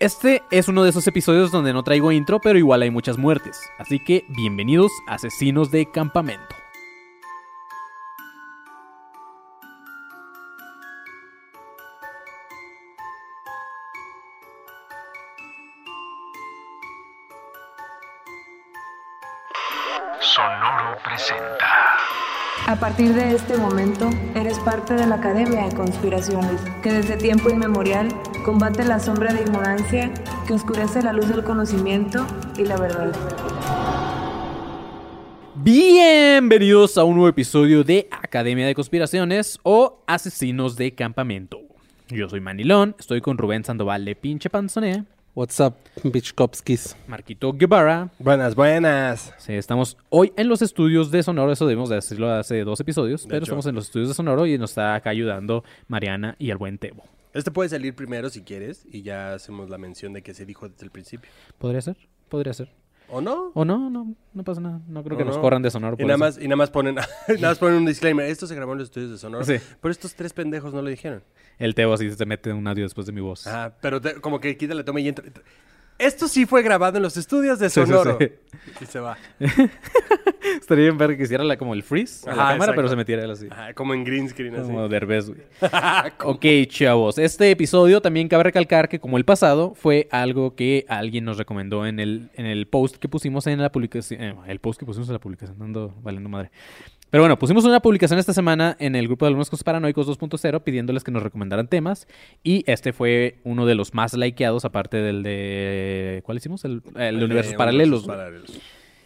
Este es uno de esos episodios donde no traigo intro, pero igual hay muchas muertes. Así que bienvenidos Asesinos de Campamento. Sonoro presenta. A partir de este momento, eres parte de la Academia de Conspiraciones, que desde tiempo inmemorial combate la sombra de ignorancia que oscurece la luz del conocimiento y la verdad. Bienvenidos a un nuevo episodio de Academia de Conspiraciones o Asesinos de Campamento. Yo soy Manilón, estoy con Rubén Sandoval de Pinche Panzonea, What's up, Bichkovskis? Marquito Guevara. Buenas, buenas. Sí, estamos hoy en los estudios de Sonoro, eso debemos de decirlo hace dos episodios, pero estamos en los estudios de Sonoro y nos está acá ayudando Mariana y el buen Tebo. Este puede salir primero si quieres y ya hacemos la mención de que se dijo desde el principio. ¿Podría ser? Podría ser. ¿O no? O no, no, no pasa nada. No creo ¿O que nos no? corran de Sonoro. Y nada, más, y nada más ponen nada más ponen un disclaimer. Esto se grabó en los estudios de Sonoro. Sí. Pero estos tres pendejos no lo dijeron. El Tebo así se mete un audio después de mi voz. Ah, pero te- como que quita la toma y entra. Esto sí fue grabado en los estudios de Sí, sí, Sonoro. sí. Y se va. Estaría bien ver que hiciera la- como el freeze a la Ajá, cámara, exacto. pero se metiera él así. Ajá, como en green screen así. Como Derbez, güey. ok, chavos. Este episodio también cabe recalcar que, como el pasado, fue algo que alguien nos recomendó en el, en el post que pusimos en la publicación. eh, el post que pusimos en la publicación, ando valiendo madre. Pero bueno, pusimos una publicación esta semana en el grupo de alumnos paranoicos 2.0 pidiéndoles que nos recomendaran temas. Y este fue uno de los más likeados, aparte del de. ¿Cuál hicimos? El, el de universos paralelos.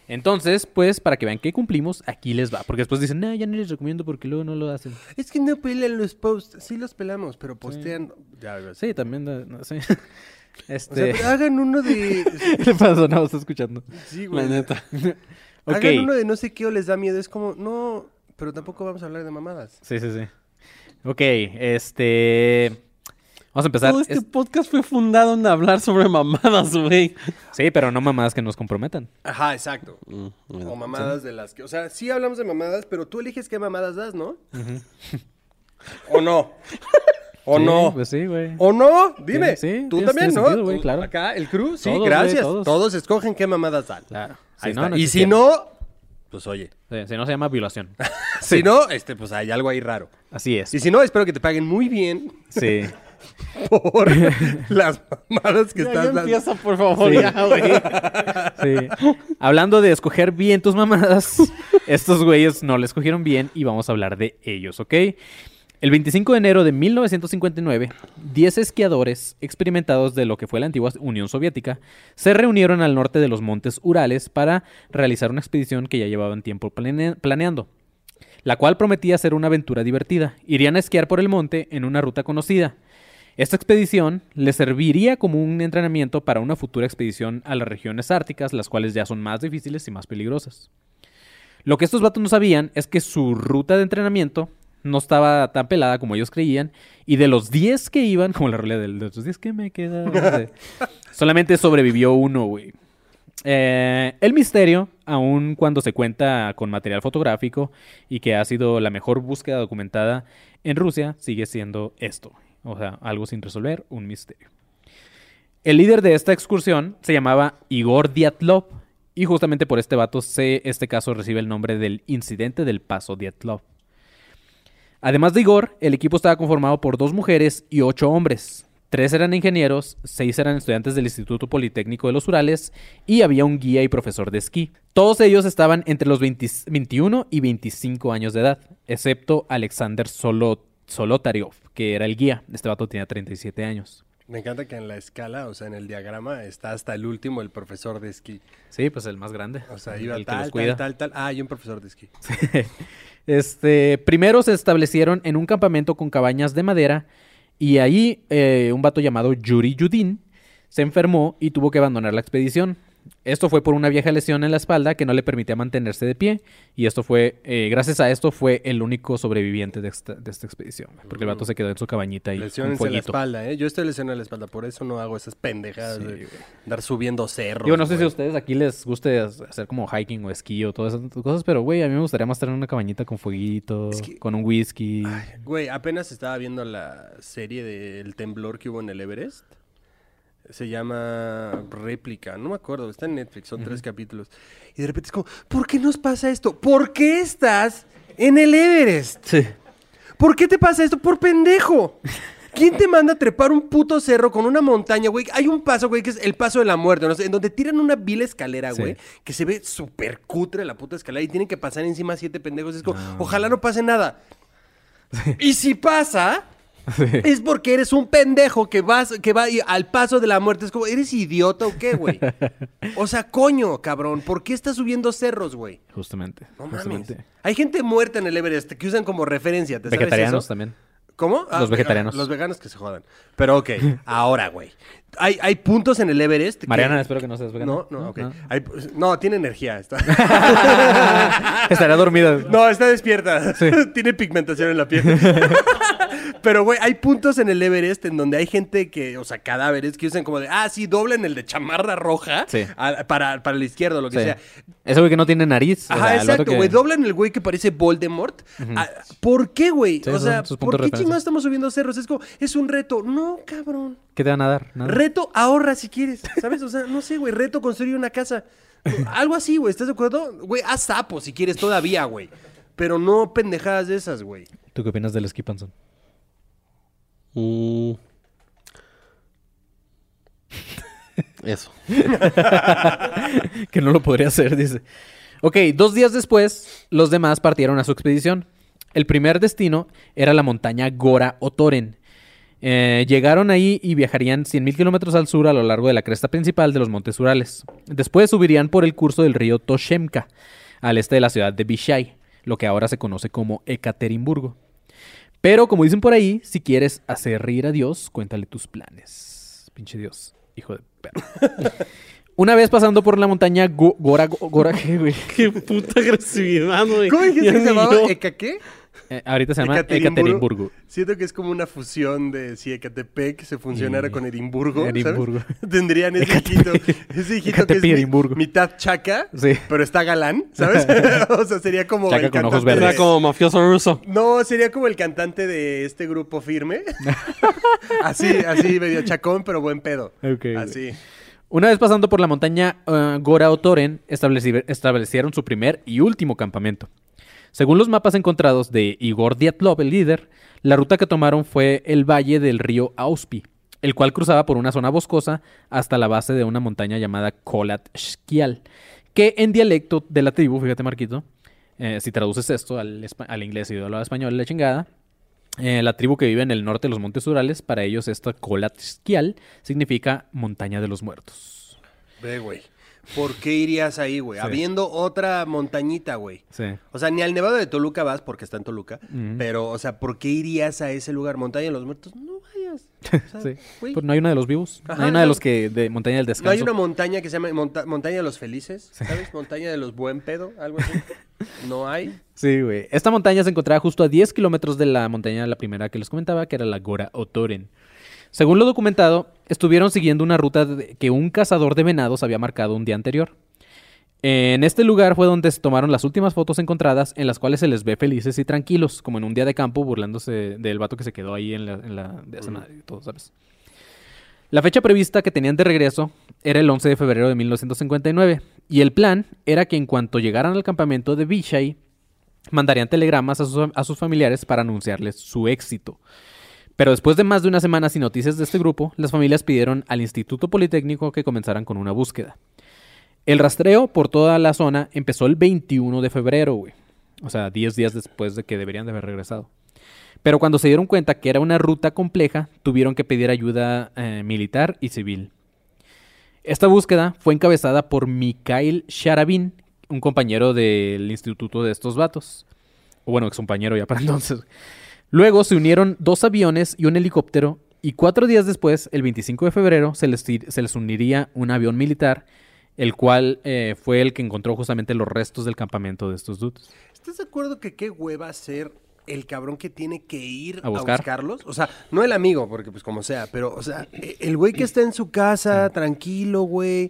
Entonces, pues, para que vean que cumplimos, aquí les va. Porque después dicen, no, ya no les recomiendo porque luego no lo hacen. Es que no pelan los posts. Sí los pelamos, pero postean. Ya, Sí, también, no, no sé. O sea, pero hagan uno de. ¿Qué le pasó? No, está escuchando. Sí, güey. La neta. Hagan uno de no sé qué o les da miedo. Es como, no, pero tampoco vamos a hablar de mamadas. Sí, sí, sí. Ok, este. Vamos a empezar. Todo este Es- podcast fue fundado en hablar sobre mamadas, güey. Sí, pero no mamadas que nos comprometan. Ajá, exacto. Mm, bueno, O mamadas de las que. O sea, sí hablamos de mamadas, pero tú eliges qué mamadas das, ¿no? ¿O no? ¿O Sí, no? Pues sí, güey. ¿O no? Dime. Sí, sí, tú también, ¿no? sentido, güey, Tú- claro. Acá, el crew, sí, Todos, gracias. todos. todos. escogen qué mamadas dan. Claro. Ahí Si no, está. no y si no, pues oye. Sí, si no, se llama violación. Si no, este, pues hay algo ahí raro. Así es. Y si no, espero que te paguen muy bien Sí. por las mamadas que Ya, estás dando. empieza, por favor, Sí. ya, güey. Sí. Hablando de escoger bien tus mamadas, estos güeyes no le escogieron bien y vamos a hablar de ellos, ¿ok? El 25 de enero de 1959, 10 esquiadores experimentados de lo que fue la antigua Unión Soviética se reunieron al norte de los montes Urales para realizar una expedición que ya llevaban tiempo plane- planeando, la cual prometía ser una aventura divertida. Irían a esquiar por el monte en una ruta conocida. Esta expedición les serviría como un entrenamiento para una futura expedición a las regiones árticas, las cuales ya son más difíciles y más peligrosas. Lo que estos vatos no sabían es que su ruta de entrenamiento no estaba tan pelada como ellos creían, y de los 10 que iban, como la realidad de los 10 que me quedan, solamente sobrevivió uno, güey. Eh, el misterio, aun cuando se cuenta con material fotográfico y que ha sido la mejor búsqueda documentada en Rusia, sigue siendo esto. O sea, algo sin resolver, un misterio. El líder de esta excursión se llamaba Igor Dyatlov y justamente por este vato se, este caso recibe el nombre del incidente del paso Dyatlov. Además de Igor, el equipo estaba conformado por dos mujeres y ocho hombres. Tres eran ingenieros, seis eran estudiantes del Instituto Politécnico de los Urales y había un guía y profesor de esquí. Todos ellos estaban entre los 20 21 y 25 años de edad, excepto Alexander Solo, Solotaryov, que era el guía. Este vato tenía 37 años. Me encanta que en la escala, o sea, en el diagrama, está hasta el último el profesor de esquí. Sí, pues el más grande. O sea, el iba que los tal, cuida. tal, tal, tal. Ah, y un profesor de esquí. Este, primero se establecieron en un campamento con cabañas de madera y ahí eh, un vato llamado Yuri Yudin se enfermó y tuvo que abandonar la expedición. Esto fue por una vieja lesión en la espalda que no le permitía mantenerse de pie y esto fue, eh, gracias a esto fue el único sobreviviente de esta, de esta expedición, porque el vato se quedó en su cabañita y Lesiones en la espalda, ¿eh? Yo estoy lesionado en la espalda, por eso no hago esas pendejadas Sí, de andar subiendo cerros. Digo, no sé si a ustedes aquí les guste hacer como hiking o esquí o todas esas cosas, pero güey, a mí me gustaría más tener una cabañita con fueguito, Es que- con un whisky. Güey, apenas estaba viendo la serie del temblor que hubo en el Everest. Se llama Réplica, no me acuerdo, está en Netflix, son tres capítulos. Y de repente es como, ¿por qué nos pasa esto? ¿Por qué estás en el Everest? Sí. ¿Por qué te pasa esto? Por pendejo. ¿Quién te manda a trepar un puto cerro con una montaña, güey? Hay un paso, güey, que es el paso de la muerte, ¿no? En donde tiran una vil escalera, Sí. güey, que se ve súper cutre la puta escalera y tienen que pasar encima siete pendejos. Es como, ojalá no pase nada. Y si pasa, es porque eres un pendejo que vas, que va al paso de la muerte. Es como, ¿eres idiota o qué, güey? O sea, coño, cabrón, ¿por qué estás subiendo cerros, güey? Justamente. No mames. Hay gente muerta en el Everest que usan como referencia. ¿te sabes Vegetarianos eso? también. ¿Cómo? Los vegetarianos. Los veganos que se jodan. Pero ok, ahora, güey. Hay, hay puntos en el Everest. que- Mariana, espero que no seas vegana. No, no, ok. Hay- no, tiene energía. Está... Estaría dormida. No, está despierta. Tiene pigmentación en la piel. Pero, güey, hay puntos en el Everest en donde hay gente que, o sea, cadáveres que usan como de, ah, sí, doblen el de chamarra roja Sí. a- para, para el izquierdo, lo que Sí. sea. Ese güey que no tiene nariz. o Ajá, sea, exacto, que- güey. Doblan el güey que parece Voldemort. Ah, ¿Por qué, güey? Sí, o sea, ¿por qué chingados estamos subiendo cerros? Es como, es un reto. No, cabrón. ¿Qué te van a dar? Nada. Reto, ahorra si quieres. ¿Sabes? O sea, no sé, güey. Reto, construir una casa. Algo así, güey. ¿Estás de acuerdo? Güey, haz sapo si quieres todavía, güey. Pero no pendejadas de esas, güey. ¿Tú qué opinas del ski panzón? Mm. Eso. que no lo podría hacer, dice. Ok, dos días después, los demás partieron a su expedición. El primer destino era la montaña Gora Otoren. Eh, llegaron ahí y viajarían 100.000 kilómetros al sur a lo largo de la cresta principal de los Montes Urales. Después subirían por el curso del río Toshemka, al este de la ciudad de Vishay, lo que ahora se conoce como Ekaterimburgo. Pero como dicen por ahí, si quieres hacer reír a Dios, cuéntale tus planes. Pinche Dios, hijo de perro. Una vez pasando por la montaña Go- Gora, Go- Gora, ¿qué, güey? Qué puta agresividad, güey. ¿Cómo dijiste que se llamaba? ¿Eka qué? Eh, ahorita se llama Ekaterimburgo. Siento que es como una fusión de si Ecatepec se funcionara Y- con Edimburgo. ¿sabes? Edimburgo. Tendrían ese hijito, ese hijito que es mitad chaca, Sí. pero está galán, ¿sabes? o sea, sería como Chaca el con ojos verdes. de- Era como mafioso ruso. No, sería como el cantante de este grupo firme. así, así, medio chacón, pero buen pedo. Ok, Así. Una vez pasando por la montaña eh, Gora Otoren, estableci- establecieron su primer y último campamento. Según los mapas encontrados de Igor Dyatlov, el líder, la ruta que tomaron fue el valle del río Auspi, el cual cruzaba por una zona boscosa hasta la base de una montaña llamada Kolat Shkial, que en dialecto de la tribu, fíjate Marquito, eh, si traduces esto al, al inglés y al español, la chingada, eh, la tribu que vive en el norte de los Montes Urales, para ellos esta Kolat Shkial significa montaña de los muertos. Ve. ¿Por qué irías ahí, güey? Sí. Habiendo otra montañita, güey. Sí. O sea, ni al Nevado de Toluca vas porque está en Toluca. Pero, o sea, ¿por qué irías a ese lugar? Montaña de los Muertos. No vayas. O sea, Sí. Pues no hay una de los vivos. no Ajá, hay una de no. los que. de Montaña del Descanso. No hay una montaña que se llama Monta- Montaña de los Felices, ¿sabes? Montaña de los Buen Pedo, algo así. No hay. Sí, güey. Esta montaña se encontraba justo a 10 kilómetros de la montaña, la primera que les comentaba, que era la Gora Otoren. Según lo documentado, estuvieron siguiendo una ruta que un cazador de venados había marcado un día anterior. En este lugar fue donde se tomaron las últimas fotos encontradas en las cuales se les ve felices y tranquilos, como en un día de campo burlándose del vato que se quedó ahí en la, en la de todo, ¿sabes? La fecha prevista que tenían de regreso era el 11 de febrero de 1959 y el plan era que en cuanto llegaran al campamento de Vishay mandarían telegramas a sus, a sus familiares para anunciarles su éxito. Pero después de más de una semana sin noticias de este grupo, las familias pidieron al Instituto Politécnico que comenzaran con una búsqueda. El rastreo por toda la zona empezó el 21 de febrero, güey. O sea, 10 días después de que deberían de haber regresado. Pero cuando se dieron cuenta que era una ruta compleja, tuvieron que pedir ayuda eh, militar y civil. Esta búsqueda fue encabezada por Mikhail Sharabin, un compañero del instituto de estos vatos. Bueno, ex compañero ya para entonces. Luego se unieron dos aviones y un helicóptero. Y cuatro días después, el 25 de febrero, se les, se les uniría un avión militar, el cual eh, fue el que encontró justamente los restos del campamento de estos dudes. ¿Estás de acuerdo que qué hueva ser el cabrón que tiene que ir A a, buscar. buscarlos? O sea, no el amigo, porque pues como sea, pero, o sea, e- el güey que está en su casa, tranquilo, güey,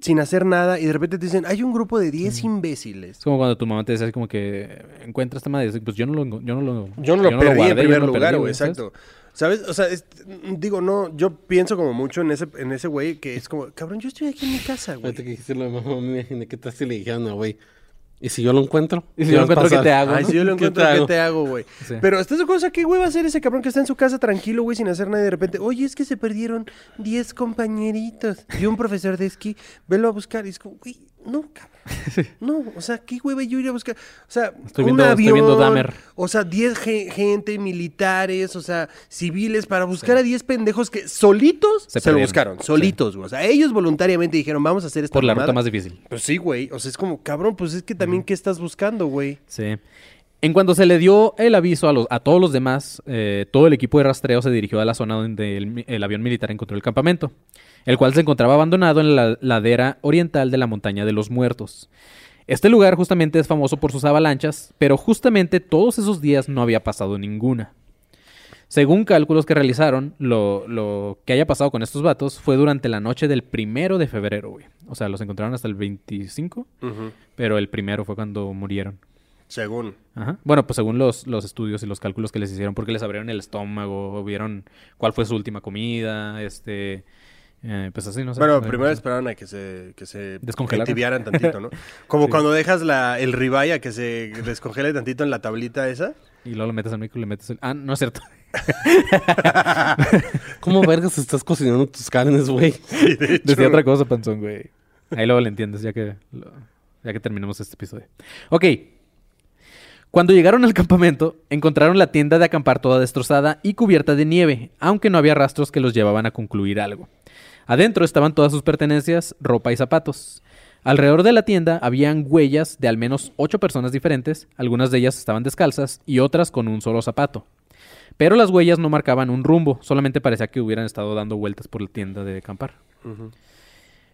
sin hacer nada, y de repente te dicen, hay un grupo de 10 imbéciles. Es como cuando tu mamá te así como que encuentra esta madre. Pues yo no lo, yo no lo, Yo no lo perdí guardé, en yo primer no lo lugar, perdí, güey, exacto. ¿Sabes? O sea, es- digo, no, yo pienso como mucho en ese, en ese güey que es como, cabrón, yo estoy aquí en mi casa, güey. Ahorita que dijiste lo de mamá, me imaginé que si le dijeron güey. ¿Y si yo lo encuentro? ¿Y si ¿Qué yo lo encuentro, qué te hago? Ay, si yo lo ¿Qué encuentro, ¿qué te hago, güey? Sí. Pero ¿estás de acuerdo? ¿qué güey va a hacer ese cabrón que está en su casa tranquilo, güey, sin hacer nada y de repente, oye, es que se perdieron 10 compañeritos y un profesor de esquí, velo a buscar y es como, güey, no, cabrón. No, o sea, ¿qué voy yo ir a buscar? O sea, Estoy un viendo- estoy avión, viendo Dahmer. o sea, 10 ge- gente, militares, o sea, civiles, para buscar a 10 pendejos que solitos Se se, lo buscaron, solitos, güey. O sea, ellos voluntariamente dijeron, vamos a hacer esta Por la mamada". ruta más difícil. Pues sí, güey. O sea, es como, cabrón, pues es que también, ¿qué estás buscando, güey? Sí. En cuanto se le dio el aviso a, los, a todos los demás, eh, todo el equipo de rastreo se dirigió a la zona donde el, avión militar encontró el campamento, el cual se encontraba abandonado en la ladera oriental de la montaña de los muertos. Este lugar justamente es famoso por sus avalanchas, pero justamente todos esos días no había pasado ninguna. Según cálculos que realizaron, lo, lo que haya pasado con estos vatos fue durante la noche del primero de febrero, güey. O sea, los encontraron hasta el 25, pero el primero fue cuando murieron. Según. Ajá. Bueno, pues según los, los estudios y los cálculos que les hicieron, porque les abrieron el estómago, vieron cuál fue su última comida, este... eh, pues así, no sé. Bueno, primero pues, esperaron a que se, que se Descongelaran. tantito, ¿no? Como Sí. cuando dejas la, el ribeye a que se descongele tantito en la tablita esa. Y luego lo metes al micro y le metes el... Ah, no es cierto. ¿Cómo vergas estás cocinando tus carnes, güey? Decía otra cosa, panzón, güey. Ahí luego le entiendes, ya que, lo- ya que terminemos este episodio. Ok. Cuando llegaron al campamento, encontraron la tienda de acampar toda destrozada y cubierta de nieve, aunque no había rastros que los llevaban a concluir algo. Adentro estaban todas sus pertenencias, ropa y zapatos. Alrededor de la tienda habían huellas de al menos ocho personas diferentes, algunas de ellas estaban descalzas y otras con un solo zapato. Pero las huellas no marcaban un rumbo, solamente parecía que hubieran estado dando vueltas por la tienda de acampar.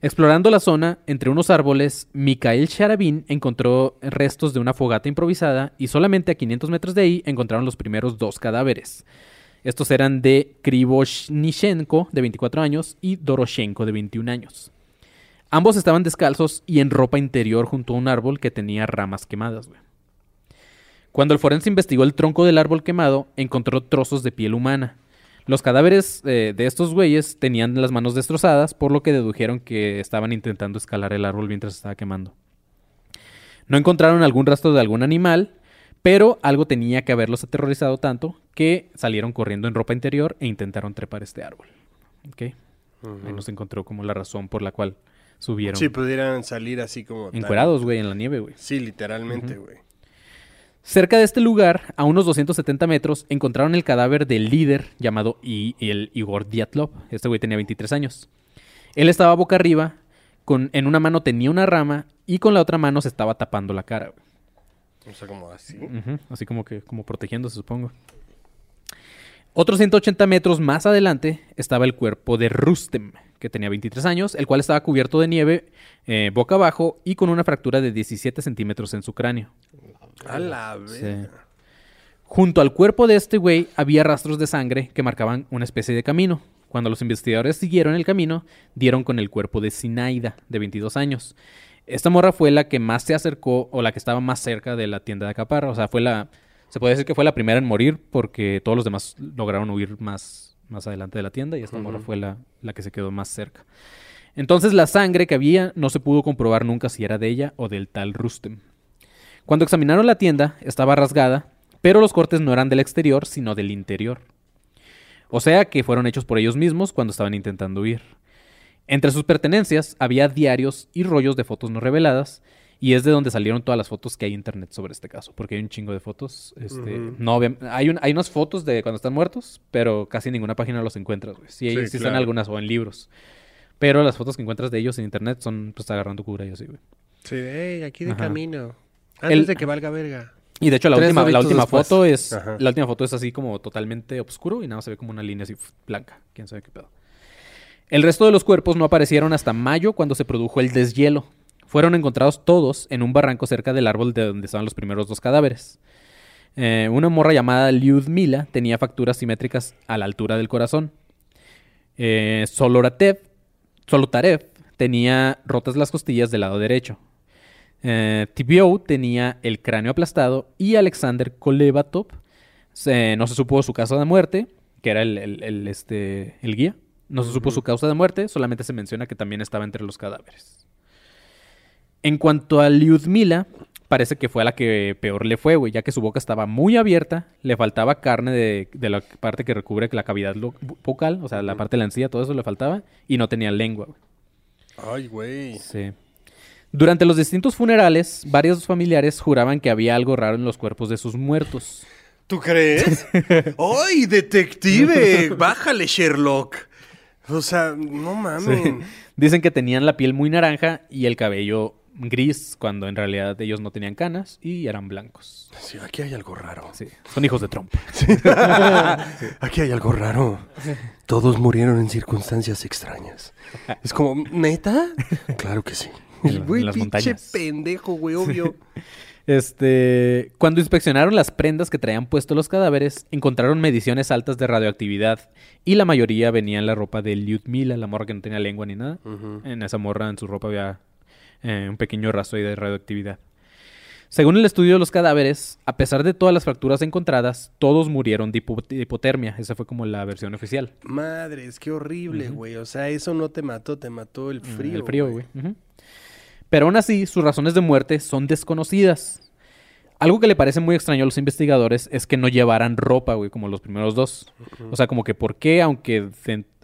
Explorando la zona, entre unos árboles, Mikhail Sharabin encontró restos de una fogata improvisada y solamente a 500 metros de ahí encontraron los primeros dos cadáveres. Estos eran de Krivoshnyshenko, de 24 años, y Doroshenko, de 21 años. Ambos estaban descalzos y en ropa interior junto a un árbol que tenía ramas quemadas. Cuando el forense investigó el tronco del árbol quemado, encontró trozos de piel humana. Los cadáveres eh, de estos güeyes tenían las manos destrozadas, por lo que dedujeron que estaban intentando escalar el árbol mientras estaba quemando. No encontraron algún rastro de algún animal, pero algo tenía que haberlos aterrorizado tanto que salieron corriendo en ropa interior e intentaron trepar este árbol. ¿Ok? Ahí nos encontró como la razón por la cual subieron Si pudieran salir así como... encuerados, güey, en la nieve, güey. Sí, literalmente, güey. Cerca de este lugar, a unos 270 metros, encontraron el cadáver del líder llamado I- el Igor Dyatlov. Este güey tenía 23 años. Él estaba boca arriba, con, en una mano tenía una rama y con la otra mano se estaba tapando la cara. güey. O sea, como así. Así como que como protegiéndose, supongo. Otros 180 metros más adelante estaba el cuerpo de Rustem, que tenía 23 años, el cual estaba cubierto de nieve eh, boca abajo y con una fractura de 17 centímetros en su cráneo. A la Sí. Junto al cuerpo de este güey había rastros de sangre que marcaban una especie de camino. Cuando los investigadores siguieron el camino, dieron con el cuerpo de Sinaida, de 22 años. Esta morra fue la que más se acercó o la que estaba más cerca de la tienda de Acaparra. O sea, fue la. Se puede decir que fue la primera en morir porque todos los demás lograron huir más, más adelante de la tienda y esta morra fue la, la que se quedó más cerca. Entonces la sangre que había no se pudo comprobar nunca si era de ella o del tal Rustem. Cuando examinaron la tienda, estaba rasgada, pero los cortes no eran del exterior, sino del interior. O sea que fueron hechos por ellos mismos cuando estaban intentando huir. Entre sus pertenencias había diarios y rollos de fotos no reveladas, y es de donde salieron todas las fotos que hay en internet sobre este caso, porque hay un chingo de fotos. Este, no, hay, un- hay unas fotos de cuando están muertos, pero casi ninguna página los encuentras, güey. Sí, Sí, sí están claro. algunas o en libros. Pero las fotos que encuentras de ellos en internet son pues agarrando cura y así, güey. Sí, hey, aquí de Ajá. camino. Antes El- de que valga verga. Y de hecho la Tres última, la última después. foto es Ajá. la última foto es así como totalmente oscuro y nada más se ve como una línea así blanca, quién sabe qué pedo. El resto de los cuerpos no aparecieron hasta mayo cuando se produjo el deshielo. Fueron encontrados todos en un barranco cerca del árbol de donde estaban los primeros dos cadáveres. Eh, una morra llamada Lyudmila tenía facturas simétricas a la altura del corazón. Eh, Soloratev, Solotarev tenía rotas las costillas del lado derecho. Eh, Tibiou tenía el cráneo aplastado y Alexander Kolevatov se- no se supo su causa de muerte, que era el, el- el, este, el guía. No se supo su causa de muerte, solamente se menciona que también estaba entre los cadáveres. En cuanto a Lyudmila, parece que fue a la que peor le fue, güey, ya que su boca estaba muy abierta, le faltaba carne de, de la parte que recubre la cavidad vocal, o sea, la parte de la encía, todo eso le faltaba, y no tenía lengua, güey. Ay, güey. Sí. Durante los distintos funerales, varios familiares juraban que había algo raro en los cuerpos de sus muertos. ¿Tú crees? ¡Ay, detective! Bájale, Sherlock. O sea, no mames. Dicen que tenían la piel muy naranja y el cabello gris, cuando en realidad ellos no tenían canas y eran blancos. Sí, aquí hay algo raro. Sí, son hijos de Trump. Aquí hay algo raro. Todos murieron en circunstancias extrañas. Es como, ¿neta? Claro que sí. En la- Güey, pinche pendejo, güey, obvio. Este, cuando inspeccionaron las prendas que traían puestos los cadáveres, encontraron mediciones altas de radioactividad y la mayoría venía en la ropa de Lyudmila, la morra que no tenía lengua ni nada. En esa morra, en su ropa había eh, un pequeño rastro ahí de radioactividad. Según el estudio de los cadáveres, a pesar de todas las fracturas encontradas, todos murieron de, hipo- de hipotermia. Esa fue como la versión oficial. Madres, qué horrible, güey. O sea, eso no te mató, te mató el frío. Mm, el frío, güey. Pero aún así, sus razones de muerte son desconocidas. Algo que le parece muy extraño a los investigadores es que no llevaran ropa, güey, como los primeros dos. O sea, como que por qué, aunque,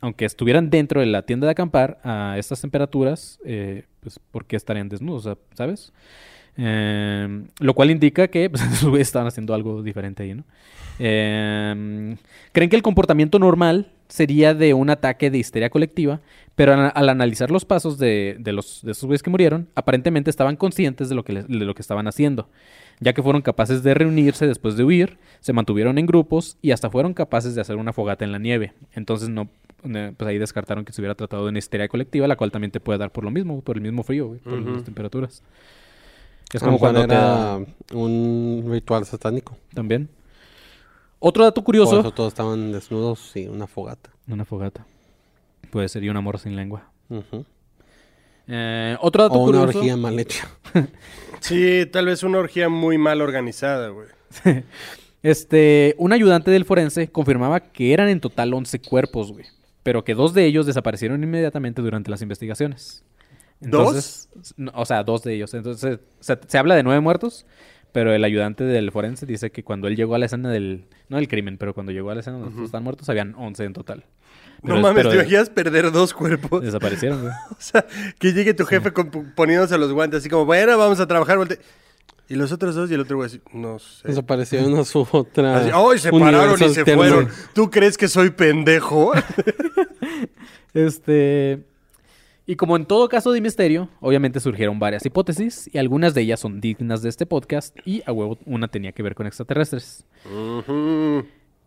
aunque estuvieran dentro de la tienda de acampar a estas temperaturas, eh, pues, ¿por qué estarían desnudos? ¿Sabes? Eh, lo cual indica que pues, esos güeyes estaban haciendo algo diferente ahí, ¿no? Eh, Creen que el comportamiento normal sería de un ataque de histeria colectiva, pero al, al analizar los pasos de, de los, de esos güeyes que murieron, aparentemente estaban conscientes de lo, que les- de lo que estaban haciendo, ya que fueron capaces de reunirse después de huir, se mantuvieron en grupos y hasta fueron capaces de hacer una fogata en la nieve. Entonces, no, pues ahí descartaron que se hubiera tratado de una histeria colectiva, la cual también te puede dar por lo mismo, por el mismo frío, güey, por las temperaturas. Es como cuando te era da- un ritual satánico. también. Otro dato Por eso curioso. todos estaban desnudos y una fogata. Una fogata. Puede ser y un amor sin lengua. Eh, otro dato O una curioso. orgía mal hecha. Sí, tal vez una orgía muy mal organizada, güey. Este, un ayudante del forense confirmaba que eran en total 11 cuerpos, güey. Pero que dos de ellos desaparecieron inmediatamente durante las investigaciones. Entonces, no, o sea, dos de ellos. Entonces, se, se habla de nueve muertos, pero el ayudante del forense dice que cuando él llegó a la escena del... No del crimen, pero cuando llegó a la escena donde están muertos, habían 11 en total. Pero no es- mames, pero ¿te imaginas perder dos cuerpos? Desaparecieron, güey. O sea, que llegue tu jefe con- poniéndose los guantes así como, bueno, vamos a trabajar. volte- Y los otros dos y el otro güey así, no sé. Desaparecieron a su otra. Así, ¡Ay, se pararon y se alterno". fueron! ¿Tú crees que soy pendejo? Este. Y como en todo caso de misterio, obviamente surgieron varias hipótesis y algunas de ellas son dignas de este podcast y a huevo una tenía que ver con extraterrestres.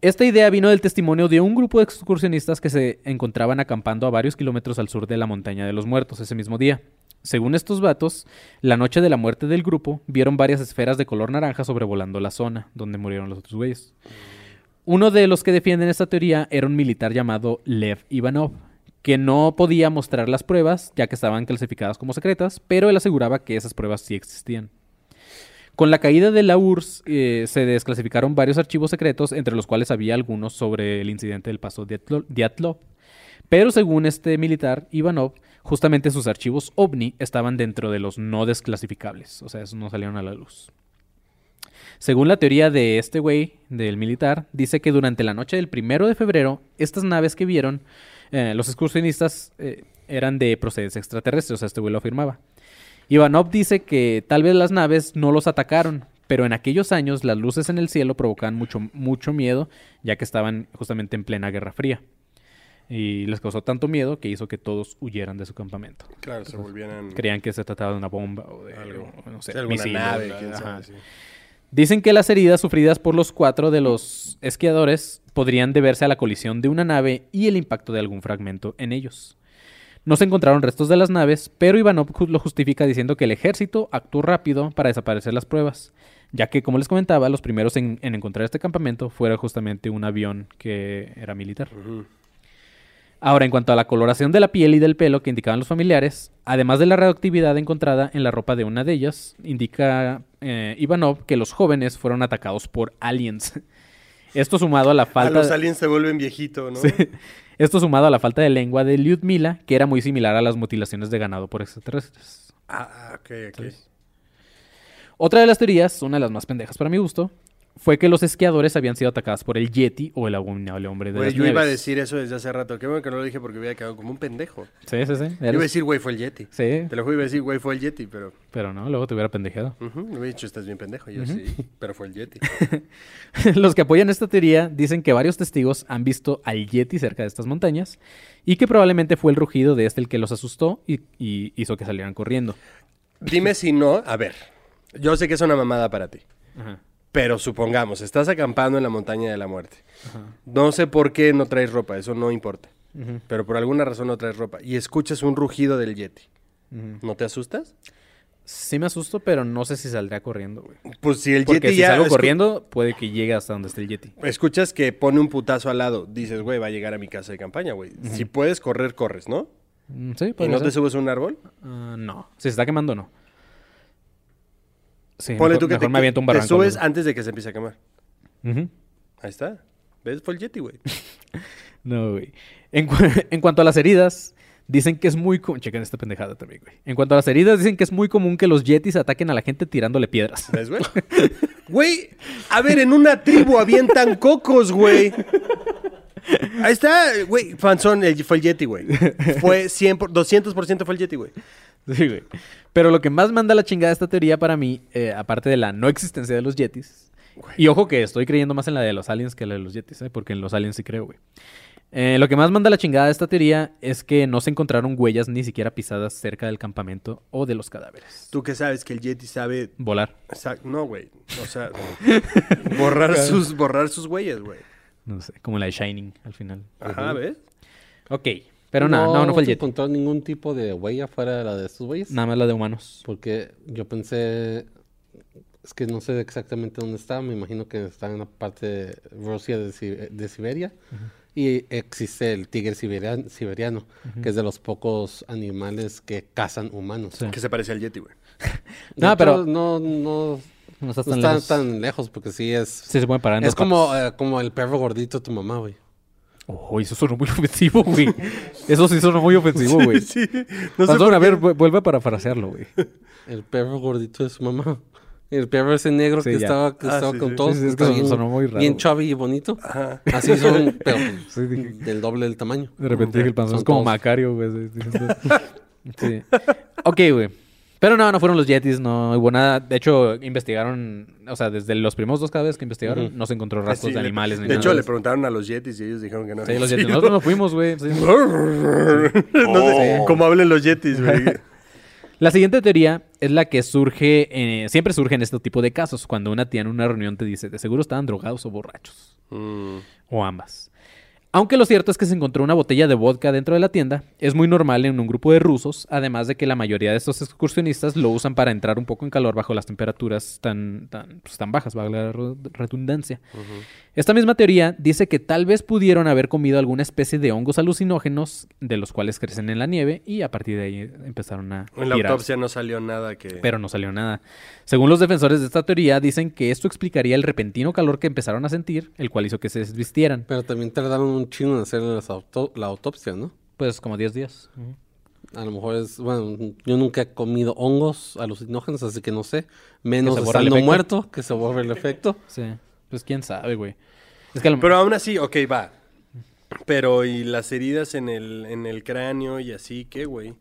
Esta idea vino del testimonio de un grupo de excursionistas que se encontraban acampando a varios kilómetros al sur de la montaña de los muertos ese mismo día. Según estos vatos, la noche de la muerte del grupo vieron varias esferas de color naranja sobrevolando la zona donde murieron los otros güeyes. Uno de los que defienden esta teoría era un militar llamado Lev Ivanov, que no podía mostrar las pruebas ya que estaban clasificadas como secretas, pero él aseguraba que esas pruebas sí existían. Con la caída de la URSS eh, se desclasificaron varios archivos secretos, entre los cuales había algunos sobre el incidente del paso Diatlo- Diatlov. Pero según este militar, Ivanov, justamente sus archivos OVNI estaban dentro de los no desclasificables, o sea, esos no salieron a la luz. Según la teoría de este güey, del militar, dice que durante la noche del primero de febrero, estas naves que vieron, eh, los excursionistas eh, eran de procedencia extraterrestre, o sea, este güey lo afirmaba. Ivanov dice que tal vez las naves no los atacaron, pero en aquellos años las luces en el cielo provocaban mucho, mucho miedo, ya que estaban justamente en plena Guerra Fría. Y les causó tanto miedo que hizo que todos huyeran de su campamento. Claro, se volvieran Creían que se trataba de una bomba o de algo. o no sé, Sí, alguna misiles, nave. Dicen que las heridas sufridas por los cuatro de los esquiadores podrían deberse a la colisión de una nave y el impacto de algún fragmento en ellos. No se encontraron restos de las naves, pero Ivanov lo justifica diciendo que el ejército actuó rápido para desaparecer las pruebas, ya que, como les comentaba, los primeros en, en encontrar este campamento fuera justamente un avión que era militar. Ahora, en cuanto a la coloración de la piel y del pelo que indicaban los familiares, además de la radioactividad encontrada en la ropa de una de ellas, indica eh, Ivanov que los jóvenes fueron atacados por aliens. Esto sumado a la A falta los aliens se vuelven viejito, ¿no? esto sumado a la falta de lengua de Lyudmila, que era muy similar a las mutilaciones de ganado por extraterrestres. Ah, ah, ok, ok. Otra de las teorías, una de las más pendejas para mi gusto, fue que los esquiadores habían sido atacados por el Yeti o el abominable hombre de Güey, las yo iba a decir eso desde hace rato. Qué bueno que no lo dije porque hubiera quedado como un pendejo. Sí, sí, sí. Yo iba a decir, güey, fue el Yeti. Sí, Te lo juro, iba a decir, güey, fue el Yeti, pero... pero no, luego te hubiera pendejeado. me hubiera dicho, estás bien pendejo. Yo sí, pero fue el Yeti. Los que apoyan esta teoría dicen que varios testigos han visto al Yeti cerca de estas montañas y que probablemente fue el rugido de este el que los asustó y, y hizo que salieran corriendo. Dime si no... A ver, yo sé que es una mamada para ti. Ajá. Pero supongamos, estás acampando en la montaña de la muerte. No sé por qué no traes ropa, eso no importa. Pero por alguna razón no traes ropa. Y escuchas un rugido del Yeti. ¿No te asustas? Sí me asusto, pero no sé si saldría corriendo, güey. Pues si el Porque Yeti si ya... salgo corriendo, puede que llegue hasta donde esté el Yeti. Escuchas que pone un putazo al lado. Dices, güey, va a llegar a mi casa de campaña, güey. Si puedes correr, corres, ¿no? Mm, Sí, ¿Y no te subes a un árbol? Ah, no. Si se está quemando, no. Sí, Ponle mejor, tú que mejor te, me aviento un te barranco. subes luego. antes de que se empiece a quemar. Ahí está. ¿Ves? Fue el Yeti, güey. No, güey. En, cu- en cuanto a las heridas, dicen que es muy... co- Chequen esta pendejada también, güey. En cuanto a las heridas, dicen que es muy común que los yetis ataquen a la gente tirándole piedras. ¿Ves, güey? Güey, a ver, en una tribu avientan cocos, güey. Ahí está, güey. Fanzón, el- fue el Yeti, güey. Fue 100 por- 200% fue el Yeti, güey. Sí, güey. Pero lo que más manda la chingada esta teoría para mí, eh, aparte de la no existencia de los yetis, y ojo que estoy creyendo más en la de los aliens que en la de los yetis, ¿eh? porque en los aliens sí creo, güey. Eh, lo que más manda la chingada de esta teoría es que no se encontraron huellas ni siquiera pisadas cerca del campamento o de los cadáveres. Tú que sabes que el Yeti sabe... Volar. Exact- No, güey. O sea, borrar sus, borrar sus huellas, güey. No sé, como la de Shining al final. Ajá, ¿ves? Ok, pero nada, no, no fue el Yeti. encontró ningún tipo de huella fuera de la de estos güeyes? Nada más la de humanos. Porque yo pensé... Es que no sé exactamente dónde está. Me imagino que está en la parte de Rusia de, de Siberia. Y existe el tigre siberian- siberiano, que es de los pocos animales que cazan humanos. Sí. Que se parece al Yeti, güey. No, hecho, pero- no, no, No estás no tan está lejos. tan lejos porque sí es... Sí se pueden parar en es como, eh, como el perro gordito de tu mamá, güey. Oh, eso sonó muy ofensivo, güey. Eso sí sonó muy ofensivo, güey. Sí. No sé Panzón, por a ver, vu- vuelve a parafrasearlo, güey. El perro gordito de su mamá. El perro ese negro Sí, que ya. estaba, que Ah, estaba sí, con sí. todos. Sí, sí, es que bien, sonó muy raro, Bien chubby y bonito. Ajá. Así son, pero Sí, dije- del doble del tamaño. De repente dije el panzón es como todos. Macario, güey. Sí. Ok, güey. Pero no, no fueron los Yetis, no hubo nada. De hecho, investigaron, o sea, desde los primeros dos cadáveres que investigaron, no se encontró rastros Sí, de le- animales ni De nada. hecho, le preguntaron a los Yetis y ellos dijeron que no. Sí, los Yetis. Nosotros nos fuimos, güey. sí. no sé cómo hablan los Yetis, güey. La siguiente teoría es la que surge, eh, siempre surge en este tipo de casos, cuando una tía en una reunión te dice, de seguro estaban drogados o borrachos, Mm. o ambas. Aunque lo cierto es que se encontró una botella de vodka dentro de la tienda, es muy normal en un grupo de rusos, además de que la mayoría de estos excursionistas lo usan para entrar un poco en calor bajo las temperaturas tan, tan, pues, tan bajas, valga la redundancia. Esta misma teoría dice que tal vez pudieron haber comido alguna especie de hongos alucinógenos de los cuales crecen en la nieve y a partir de ahí empezaron a... En la autopsia no salió nada que. pero no salió nada. Según los defensores de esta teoría, dicen que esto explicaría el repentino calor que empezaron a sentir, el cual hizo que se desvistieran. Pero también tardaron un chino en hacer las auto- la autopsia, ¿no? Pues como 10 días. A lo mejor es, bueno, yo nunca he comido hongos alucinógenos, así que no sé. Menos estando muerto, que se borre el efecto. Sí. Pues quién sabe, güey. Es que a lo- Pero aún así, ok, va. Pero, ¿y las heridas en el, en el cráneo y así qué, güey?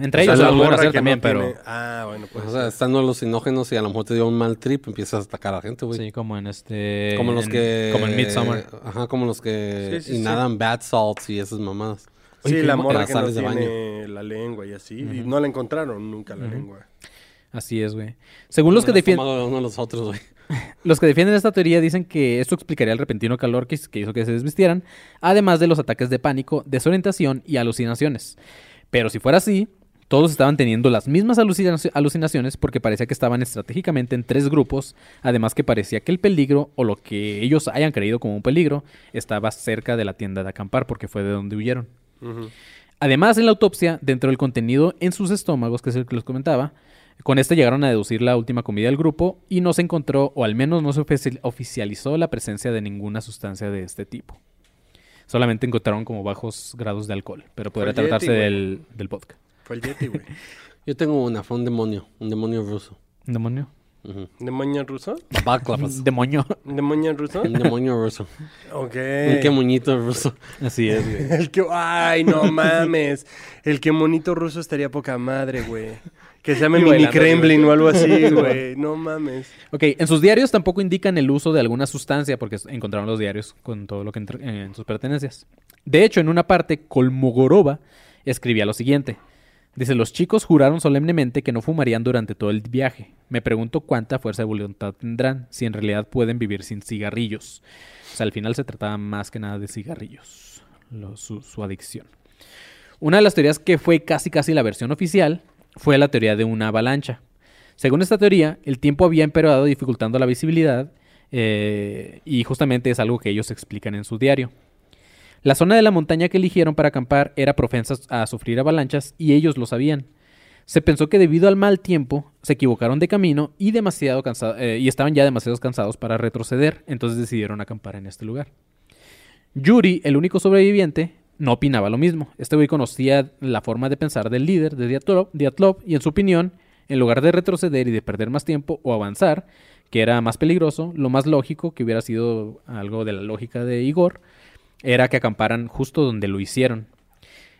Entre O sea, ellos la lo pueden morra hacer que también, no pero... tiene- Ah, bueno, pues. o sea, estando alucinógenos y a lo mejor te dio un mal trip, empiezas a atacar a la gente, güey. Sí, como en este... Como los en- que... Como en Midsommar. Ajá, como los que Sí, sí, sí. inhalan bad salts y esas mamadas. Sí, la ¿cómo- morra que no de tiene la lengua y así. Y no la encontraron nunca la lengua. Así es, güey. Según los que, defienden, uno de los otros, güey. los que defienden esta teoría dicen que esto explicaría el repentino calor que, que hizo que se desvistieran, además de los ataques de pánico, desorientación y alucinaciones. Pero si fuera así, todos estaban teniendo las mismas alucina- alucinaciones porque parecía que estaban estratégicamente en tres grupos, además que parecía que el peligro, o lo que ellos hayan creído como un peligro, estaba cerca de la tienda de acampar porque fue de donde huyeron. Además, en la autopsia, dentro del contenido en sus estómagos, que es el que les comentaba, con este llegaron a deducir la última comida del grupo y no se encontró, o al menos no se ofici- oficializó la presencia de ninguna sustancia de este tipo. Solamente encontraron como bajos grados de alcohol, pero podría tratarse Yeti, del, del vodka. Fue el Yeti, güey. Yo tengo una, fue un demonio, un demonio ruso. ¿Un demonio? Ujú. ¿Demonio ruso? Baclavas. ¿Demonio? ¿Un demonio ruso? un demonio ruso. Ok. Un quemonito ruso. Así es, güey. El que... Ay, no mames. El que monito ruso estaría poca madre, güey. Que se llame Mini bailando, Kremlin o algo así, güey. No mames. Ok, en sus diarios tampoco indican el uso de alguna sustancia porque encontraron los diarios con todo lo que entre- eh, en sus pertenencias. De hecho, en una parte, Kolmogorova escribía lo siguiente. Dice, los chicos juraron solemnemente que no fumarían durante todo el viaje. Me pregunto cuánta fuerza de voluntad tendrán si en realidad pueden vivir sin cigarrillos. O sea, al final se trataba más que nada de cigarrillos, lo- su, su adicción. Una de las teorías que fue casi casi la versión oficial fue la teoría de una avalancha. Según esta teoría, el tiempo había empeorado dificultando la visibilidad eh, y justamente es algo que ellos explican en su diario. La zona de la montaña que eligieron para acampar era propensa a sufrir avalanchas y ellos lo sabían. Se pensó que debido al mal tiempo se equivocaron de camino y demasiado cansa- eh, y estaban ya demasiado cansados para retroceder, entonces decidieron acampar en este lugar. Yuri, el único sobreviviente, no opinaba lo mismo. Este güey conocía la forma de pensar del líder de Diatlov, y en su opinión, en lugar de retroceder y de perder más tiempo o avanzar, que era más peligroso, lo más lógico, que hubiera sido algo de la lógica de Igor, era que acamparan justo donde lo hicieron.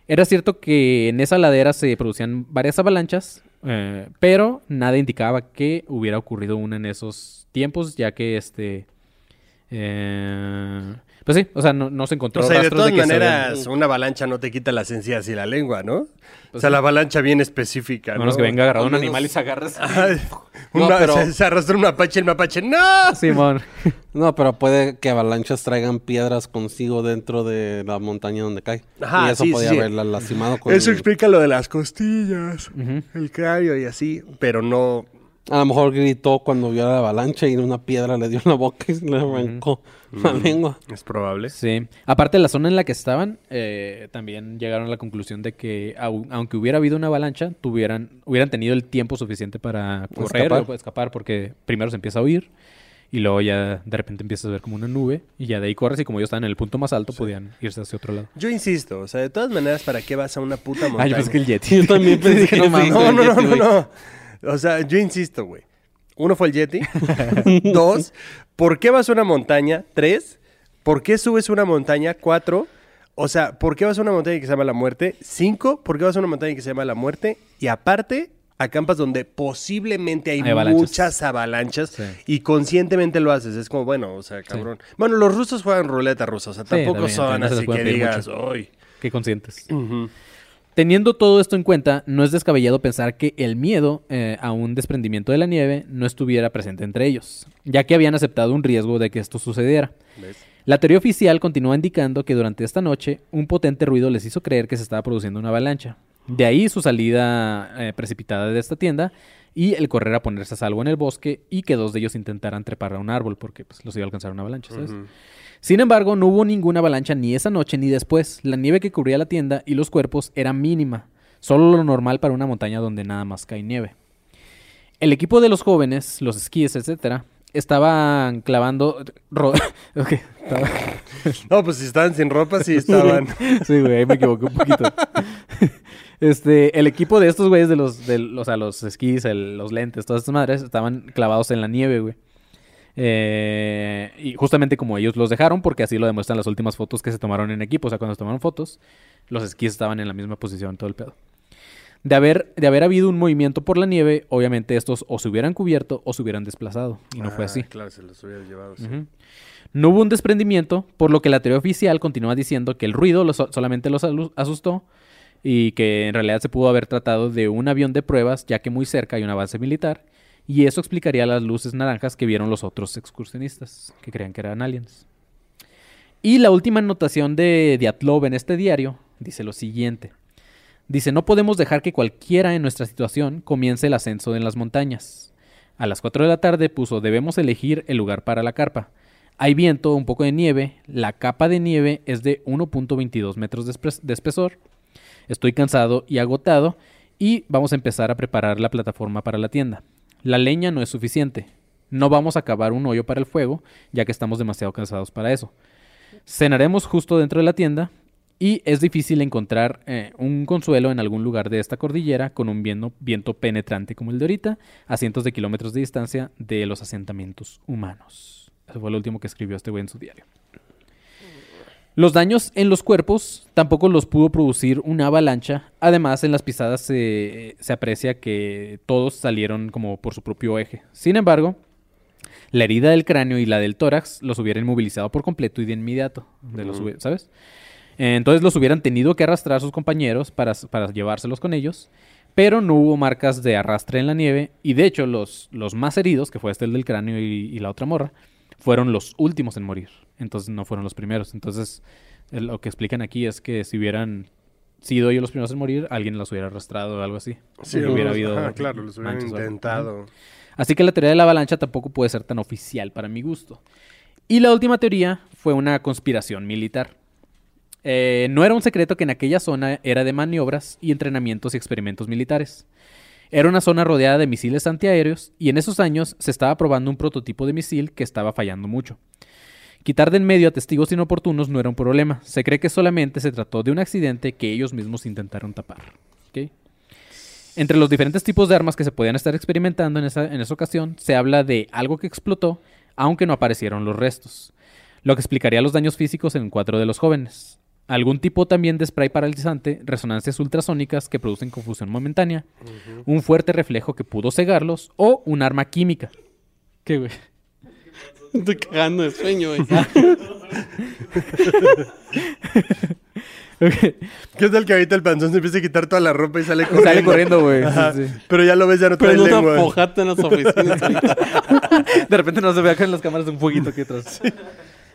Era cierto que en esa ladera se producían varias avalanchas, eh, pero nada indicaba que hubiera ocurrido una en esos tiempos, ya que este... eh, pues sí, o sea, no, no se encontró O sea, de todas que se habían- maneras, una avalancha no te quita las encías y la lengua, ¿no? o sea, la avalancha bien específica, A ¿no? menos que venga agarrado un menos- animal y se agarra. Ay, No, una- pero- se, se arrastró un mapache, el mapache, ¡no! Simón. No, pero puede que avalanchas traigan piedras consigo dentro de la montaña donde cae. Ajá, y eso sí, podría sí. haberla lastimado con... Eso explica lo de las costillas, el cráneo y así, pero no... A lo mejor gritó cuando vio la avalancha y una piedra le dio en la boca y le arrancó la lengua. Es probable. Sí. Aparte, la zona en la que estaban, eh, también llegaron a la conclusión de que, au- aunque hubiera habido una avalancha, tuvieran, hubieran tenido el tiempo suficiente para correr Escapar. o escapar, porque primero se empieza a oír y luego ya de repente empiezas a ver como una nube y ya de ahí corres y como ellos estaban en el punto más alto, podían irse hacia otro lado. Yo insisto, o sea, de todas maneras, ¿para qué vas a una puta montaña? Ah, yo pensé que el Yeti. Yo también pensé que no sí. No, no, no, no. O sea, yo insisto, güey. Uno fue el Yeti. Dos, ¿por qué vas a una montaña? Tres, ¿por qué subes una montaña? Cuatro, o sea, ¿por qué vas a una montaña que se llama La Muerte? Cinco, ¿por qué vas a una montaña que se llama La Muerte? Y aparte, acampas donde posiblemente hay, Hay avalanchas. muchas avalanchas Sí. y conscientemente lo haces. Es como, bueno, o sea, cabrón. Bueno, los rusos juegan ruleta rusa, o sea, Sí, tampoco también, son también así que digas. "Ay". Qué conscientes. Ujú. Teniendo todo esto en cuenta, no es descabellado pensar que el miedo eh, a un desprendimiento de la nieve no estuviera presente entre ellos, ya que habían aceptado un riesgo de que esto sucediera. ¿Ves? La teoría oficial continúa indicando que durante esta noche un potente ruido les hizo creer que se estaba produciendo una avalancha. De ahí su salida eh, precipitada de esta tienda y el correr a ponerse a salvo en el bosque y que dos de ellos intentaran trepar a un árbol porque pues, los iba a alcanzar una avalancha, ¿sabes? Sin embargo, no hubo ninguna avalancha ni esa noche ni después. La nieve que cubría la tienda y los cuerpos era mínima, solo lo normal para una montaña donde nada más cae nieve. El equipo de los jóvenes, los esquíes, etcétera, estaban clavando. ro- Ok, estaba- No, pues si estaban sin ropa, sí estaban. Sí, güey, ahí me equivoqué un poquito. Este, el equipo de estos güeyes de los, de o sea, los esquís, el- los lentes, todas estas madres, estaban clavados en la nieve, güey. Eh, y justamente como ellos los dejaron, porque así lo demuestran las últimas fotos que se tomaron en equipo. O sea, cuando se tomaron fotos, los esquís estaban en la misma posición, todo el pedo. De haber, de haber habido un movimiento por la nieve, obviamente estos o se hubieran cubierto o se hubieran desplazado. Y no fue Ah, así. Claro, se los hubiera llevado. sí. No hubo un desprendimiento, por lo que la teoría oficial continúa diciendo que el ruido los- solamente los asustó y que en realidad se pudo haber tratado de un avión de pruebas, ya que muy cerca hay una base militar, y eso explicaría las luces naranjas que vieron los otros excursionistas, que creían que eran aliens. Y la última anotación de Diatlov en este diario dice lo siguiente. Dice, no podemos dejar que cualquiera en nuestra situación comience el ascenso en las montañas. A las 4 de la tarde puso, debemos elegir el lugar para la carpa. Hay viento, un poco de nieve, la capa de nieve es de 1.22 metros de, espes- de espesor. Estoy cansado y agotado y vamos a empezar a preparar la plataforma para la tienda. La leña no es suficiente. No vamos a cavar un hoyo para el fuego, ya que estamos demasiado cansados para eso. Cenaremos justo dentro de la tienda y es difícil encontrar eh, un consuelo en algún lugar de esta cordillera con un viento, viento penetrante como el de ahorita, a cientos de kilómetros de distancia de los asentamientos humanos. Eso fue lo último que escribió este güey en su diario. Los daños en los cuerpos tampoco los pudo producir una avalancha. Además, en las pisadas se, se aprecia que todos salieron como por su propio eje. Sin embargo, la herida del cráneo y la del tórax los hubieran inmovilizado por completo y de inmediato. De los ¿Sabes? Entonces los hubieran tenido que arrastrar a sus compañeros para, para llevárselos con ellos. Pero no hubo marcas de arrastre en la nieve. Y de hecho, los, los más heridos, que fue este el del cráneo y, y la otra morra, fueron los últimos en morir. Entonces no fueron los primeros. Entonces lo que explican aquí es que si hubieran sido ellos los primeros en morir, alguien los hubiera arrastrado o algo así. Sí, hubiera los- habido claro, los hubieran intentado. Así que la teoría de la avalancha tampoco puede ser tan oficial para mi gusto. Y la última teoría fue una conspiración militar. Eh, no era un secreto que en aquella zona era de maniobras y entrenamientos y experimentos militares. Era una zona rodeada de misiles antiaéreos y en esos años se estaba probando un prototipo de misil que estaba fallando mucho. Quitar de en medio a testigos inoportunos no era un problema. Se cree que solamente se trató de un accidente que ellos mismos intentaron tapar. Entre los diferentes tipos de armas que se podían estar experimentando en esa, en esa ocasión, se habla de algo que explotó, aunque no aparecieron los restos, lo que explicaría los daños físicos en cuatro de los jóvenes. Algún tipo también de spray paralizante, resonancias ultrasónicas que producen confusión momentánea, un fuerte reflejo que pudo cegarlos o un arma química. ¿Qué, güey? Estoy cagando de sueño, güey. ¿Qué tal que ahorita el panzón se empieza a quitar toda la ropa y sale corriendo? Sale corriendo, güey. Sí, Ajá. sí. Pero ya lo ves, ya no trae Pero no lengua. en las oficinas. De repente no se ve acá en las cámaras un fueguito aquí atrás.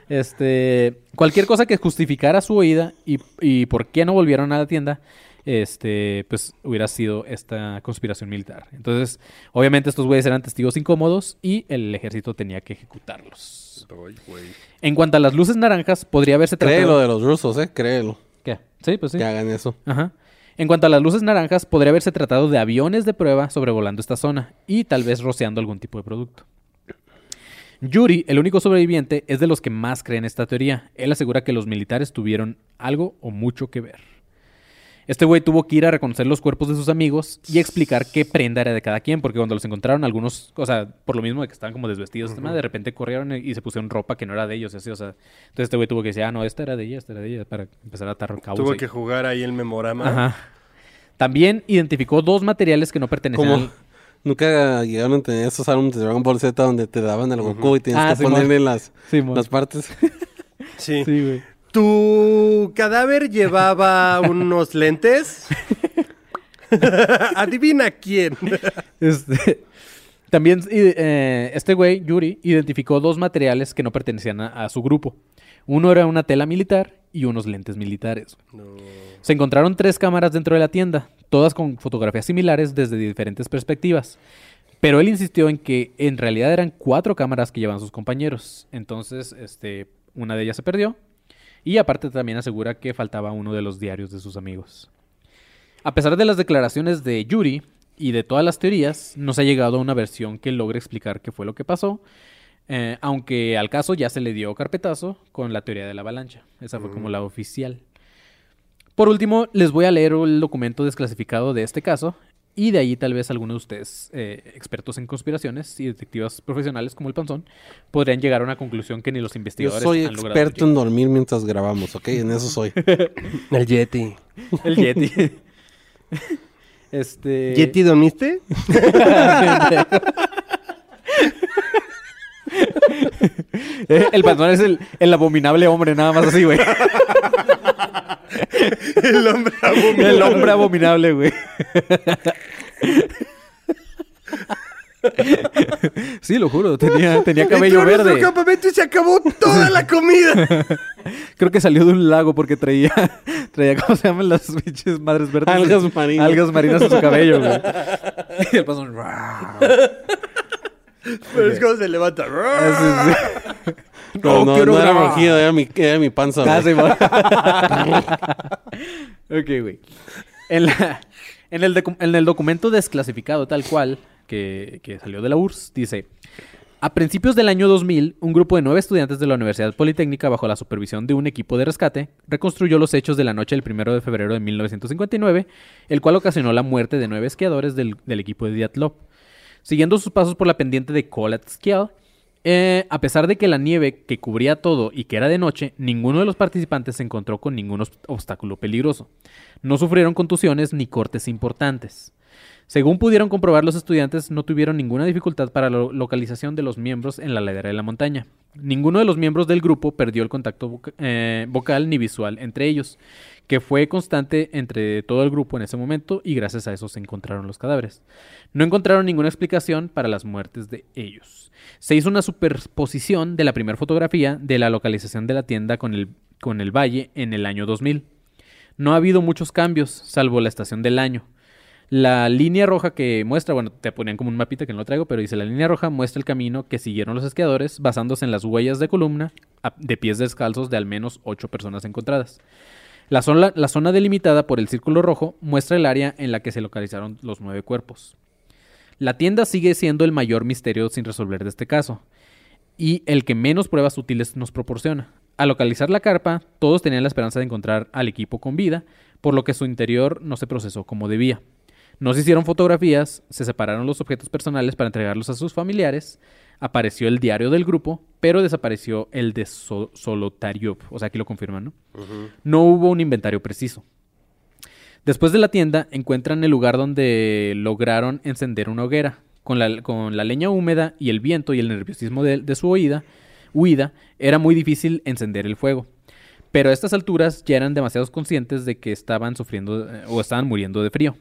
Este, cualquier cosa que justificara su huida y, y por qué no volvieron a la tienda, este, pues hubiera sido esta conspiración militar. Entonces, obviamente estos güeyes eran testigos incómodos y el ejército tenía que ejecutarlos. Ay. En cuanto a las luces naranjas, podría haberse tratado... Créelo de los rusos, ¿eh? Créelo. ¿Qué? Sí, pues sí. Que hagan eso. Ajá. En cuanto a las luces naranjas, podría haberse tratado de aviones de prueba sobrevolando esta zona y tal vez rociando algún tipo de producto. Yuri, el único sobreviviente, es de los que más creen esta teoría. Él asegura que los militares tuvieron algo o mucho que ver. Este güey tuvo que ir a reconocer los cuerpos de sus amigos y explicar qué prenda era de cada quien, porque cuando los encontraron algunos, o sea, por lo mismo de que estaban como desvestidos, esta madre, de repente corrieron y se pusieron ropa que no era de ellos, así, o sea, entonces este güey tuvo que decir, ah, no, esta era de ella, esta era de ella, para empezar a atar cabos. Tuvo ahí. que jugar ahí el memorama. Ajá. También identificó dos materiales que no pertenecían nunca llegaron a tener esos álbumes de Dragon Ball Z donde te daban el Goku y tienes Ah, que ponerle las, las partes. Sí. Sí, güey. ¿Tu cadáver llevaba unos lentes? Adivina quién. Este, también eh, este güey, Yuri, identificó dos materiales que no pertenecían a, a su grupo. Uno era una tela militar y unos lentes militares. Se encontraron tres cámaras dentro de la tienda, todas con fotografías similares desde diferentes perspectivas. Pero él insistió en que en realidad eran cuatro cámaras que llevaban sus compañeros. Entonces, este, una de ellas se perdió. Y aparte también asegura que faltaba uno de los diarios de sus amigos. A pesar de las declaraciones de Yuri y de todas las teorías, no se ha llegado a una versión que logre explicar qué fue lo que pasó. eh, aunque al caso ya se le dio carpetazo con la teoría de la avalancha. Esa fue como la oficial. Por último, les voy a leer el documento desclasificado de este caso y de ahí tal vez algunos de ustedes, eh, expertos en conspiraciones y detectives profesionales como el Panzón, podrían llegar a una conclusión que ni los Yo investigadores soy han logrado. experto en dormir mientras grabamos, ¿ok? En eso soy. El Yeti. El Yeti. este... ¿Yeti dormiste? Eh, el Panzón es el, el abominable hombre, nada más así, güey. El hombre El hombre abominable, güey. Sí, lo juro, tenía, tenía cabello Entró verde. campamento y se acabó toda la comida. Creo que salió de un lago porque traía, traía ¿cómo se llaman las pinches madres verdes? Algas marinas. Algas marinas en su cabello, güey. Y el Panzón, Pero es como se levanta. No, no, no era rugido, era mi, era mi panza. Ah, ok, güey. En, la- en, el docu- en el documento desclasificado tal cual que, que salió de la URSS, dice... A principios del año 2000, un grupo de nueve estudiantes de la Universidad Politécnica, bajo la supervisión de un equipo de rescate, reconstruyó los hechos de la noche del 1 de febrero de 1959, el cual ocasionó la muerte de nueve esquiadores del, del equipo de Diatlov. Siguiendo sus pasos por la pendiente de Kolatskial, eh, a pesar de que la nieve que cubría todo y que era de noche, ninguno de los participantes se encontró con ningún obs- obstáculo peligroso. No sufrieron contusiones ni cortes importantes. Según pudieron comprobar los estudiantes, no tuvieron ninguna dificultad para la lo- localización de los miembros en la ladera de la montaña. Ninguno de los miembros del grupo perdió el contacto eh, vocal ni visual entre ellos, que fue constante entre todo el grupo en ese momento y gracias a eso se encontraron los cadáveres. No encontraron ninguna explicación para las muertes de ellos. Se hizo una superposición de la primera fotografía de la localización de la tienda con el, con el valle en el año 2000. No ha habido muchos cambios, salvo la estación del año. La línea roja que muestra, bueno, te ponían como un mapita que no lo traigo, pero dice la línea roja muestra el camino que siguieron los esquiadores basándose en las huellas de columna de pies descalzos de al menos ocho personas encontradas. La zona, la zona delimitada por el círculo rojo muestra el área en la que se localizaron los nueve cuerpos. La tienda sigue siendo el mayor misterio sin resolver de este caso y el que menos pruebas útiles nos proporciona. Al localizar la carpa, todos tenían la esperanza de encontrar al equipo con vida, por lo que su interior no se procesó como debía. No se hicieron fotografías, se separaron los objetos personales para entregarlos a sus familiares, apareció el diario del grupo, pero desapareció el de So- Solotariov, o sea, aquí lo confirman, ¿no? No hubo un inventario preciso. Después de la tienda, encuentran el lugar donde lograron encender una hoguera. Con la, con la leña húmeda y el viento y el nerviosismo de, de su huida, huida, era muy difícil encender el fuego. Pero a estas alturas ya eran demasiado conscientes de que estaban sufriendo eh, o estaban muriendo de frío.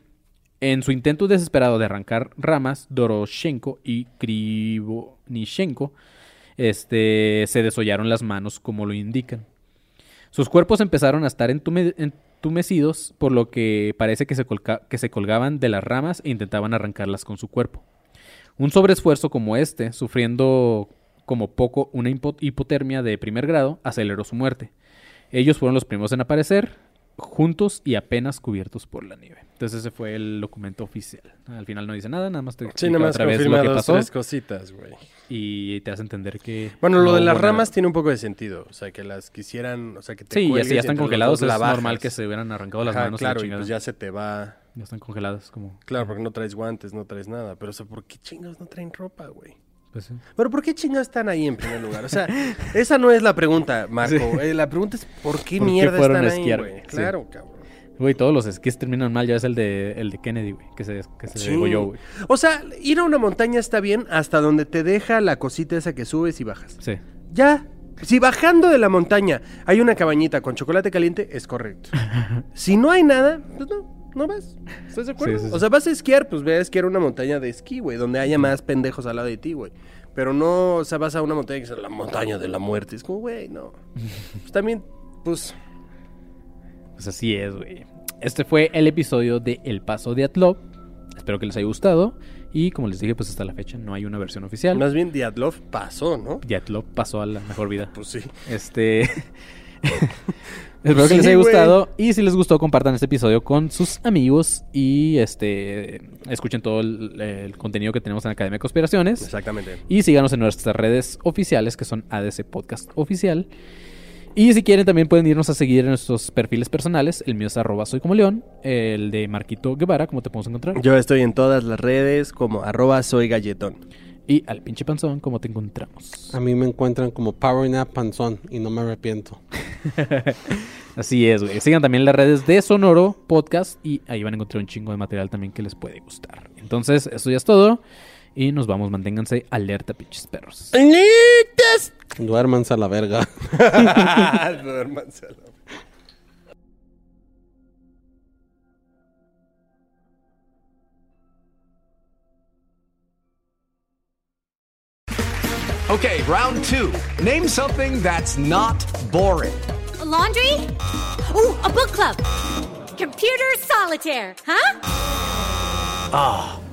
En su intento desesperado de arrancar ramas, Doroshenko y Krivonishenko este, se desollaron las manos como lo indican. Sus cuerpos empezaron a estar entume- entumecidos, por lo que parece que se, que se colgaban de las ramas e intentaban arrancarlas con su cuerpo. Un sobreesfuerzo como este, sufriendo como poco una hipo- hipotermia de primer grado, aceleró su muerte. Ellos fueron los primeros en aparecer, juntos y apenas cubiertos por la nieve. Entonces ese fue el documento oficial. Al final no dice nada, nada más te Sí, nada más otra vez confirma lo que dos, pasó tres cositas, güey. y te hace entender que... Bueno, lo no de las nada. ramas tiene un poco de sentido. O sea, que las quisieran, o sea, que te Sí, y ya están congelados, dos es bajas. normal que se hubieran arrancado las Ajá, manos claro, y pues ya se te va... Ya están congeladas como... Claro, porque no traes guantes, no traes nada. Pero, o sea, ¿por qué chingados no traen ropa, güey? Pues, sí. Pero, ¿por qué chingados están ahí en primer lugar? O sea, esa no es la pregunta, Marco. Eh, la pregunta es, ¿por qué ¿Por qué mierda están ahí, güey? Sí. Claro, cabrón. Güey, todos los esquís terminan mal. Ya es el de, el de Kennedy, güey. Que se, que se Sí. degolló, güey. O sea, ir a una montaña está bien hasta donde te deja la cosita esa que subes y bajas. Sí. Ya. Si bajando de la montaña hay una cabañita con chocolate caliente, es correcto. si no hay nada, pues no, no vas. ¿Estás de acuerdo? Sí, sí, sí. O sea, vas a esquiar, pues ve a esquiar una montaña de esquí, güey, donde haya más pendejos al lado de ti, güey. Pero no, o sea, vas a una montaña que es la montaña de la muerte. Es como, güey, no. Pues también, pues, Pues así es, güey. Este fue el episodio de El Paso de Atlov. Espero que les haya gustado. Y como les dije, pues hasta la fecha no hay una versión oficial. más bien Diatlov pasó, ¿no? Diatlov pasó a la mejor vida. Pues sí. Este. Espero que les haya gustado. Y si les gustó, compartan este episodio con sus amigos. Y este. Escuchen todo el, el contenido que tenemos en Academia de Conspiraciones. Exactamente. Y síganos en nuestras redes oficiales, que son ADC Podcast Oficial. Y si quieren también pueden irnos a seguir en nuestros perfiles personales. El mío es arroba soy como león. El de Marquito Guevara, ¿cómo te podemos encontrar? Yo estoy en todas las redes como arroba soy galletón. Y al pinche panzón, ¿cómo te encontramos? A mí me encuentran como Power Nap Panzón y no me arrepiento. Así es, güey. Sigan también las redes de Sonoro Podcast y ahí van a encontrar un chingo de material también que les puede gustar. Entonces, eso ya es todo. Y nos vamos, manténganse alerta, pinches perros. Duérmanse a la verga. Duérmanselo. Okay, round two. Name something that's not boring. A laundry? Ooh, a book club. Computer solitaire, huh?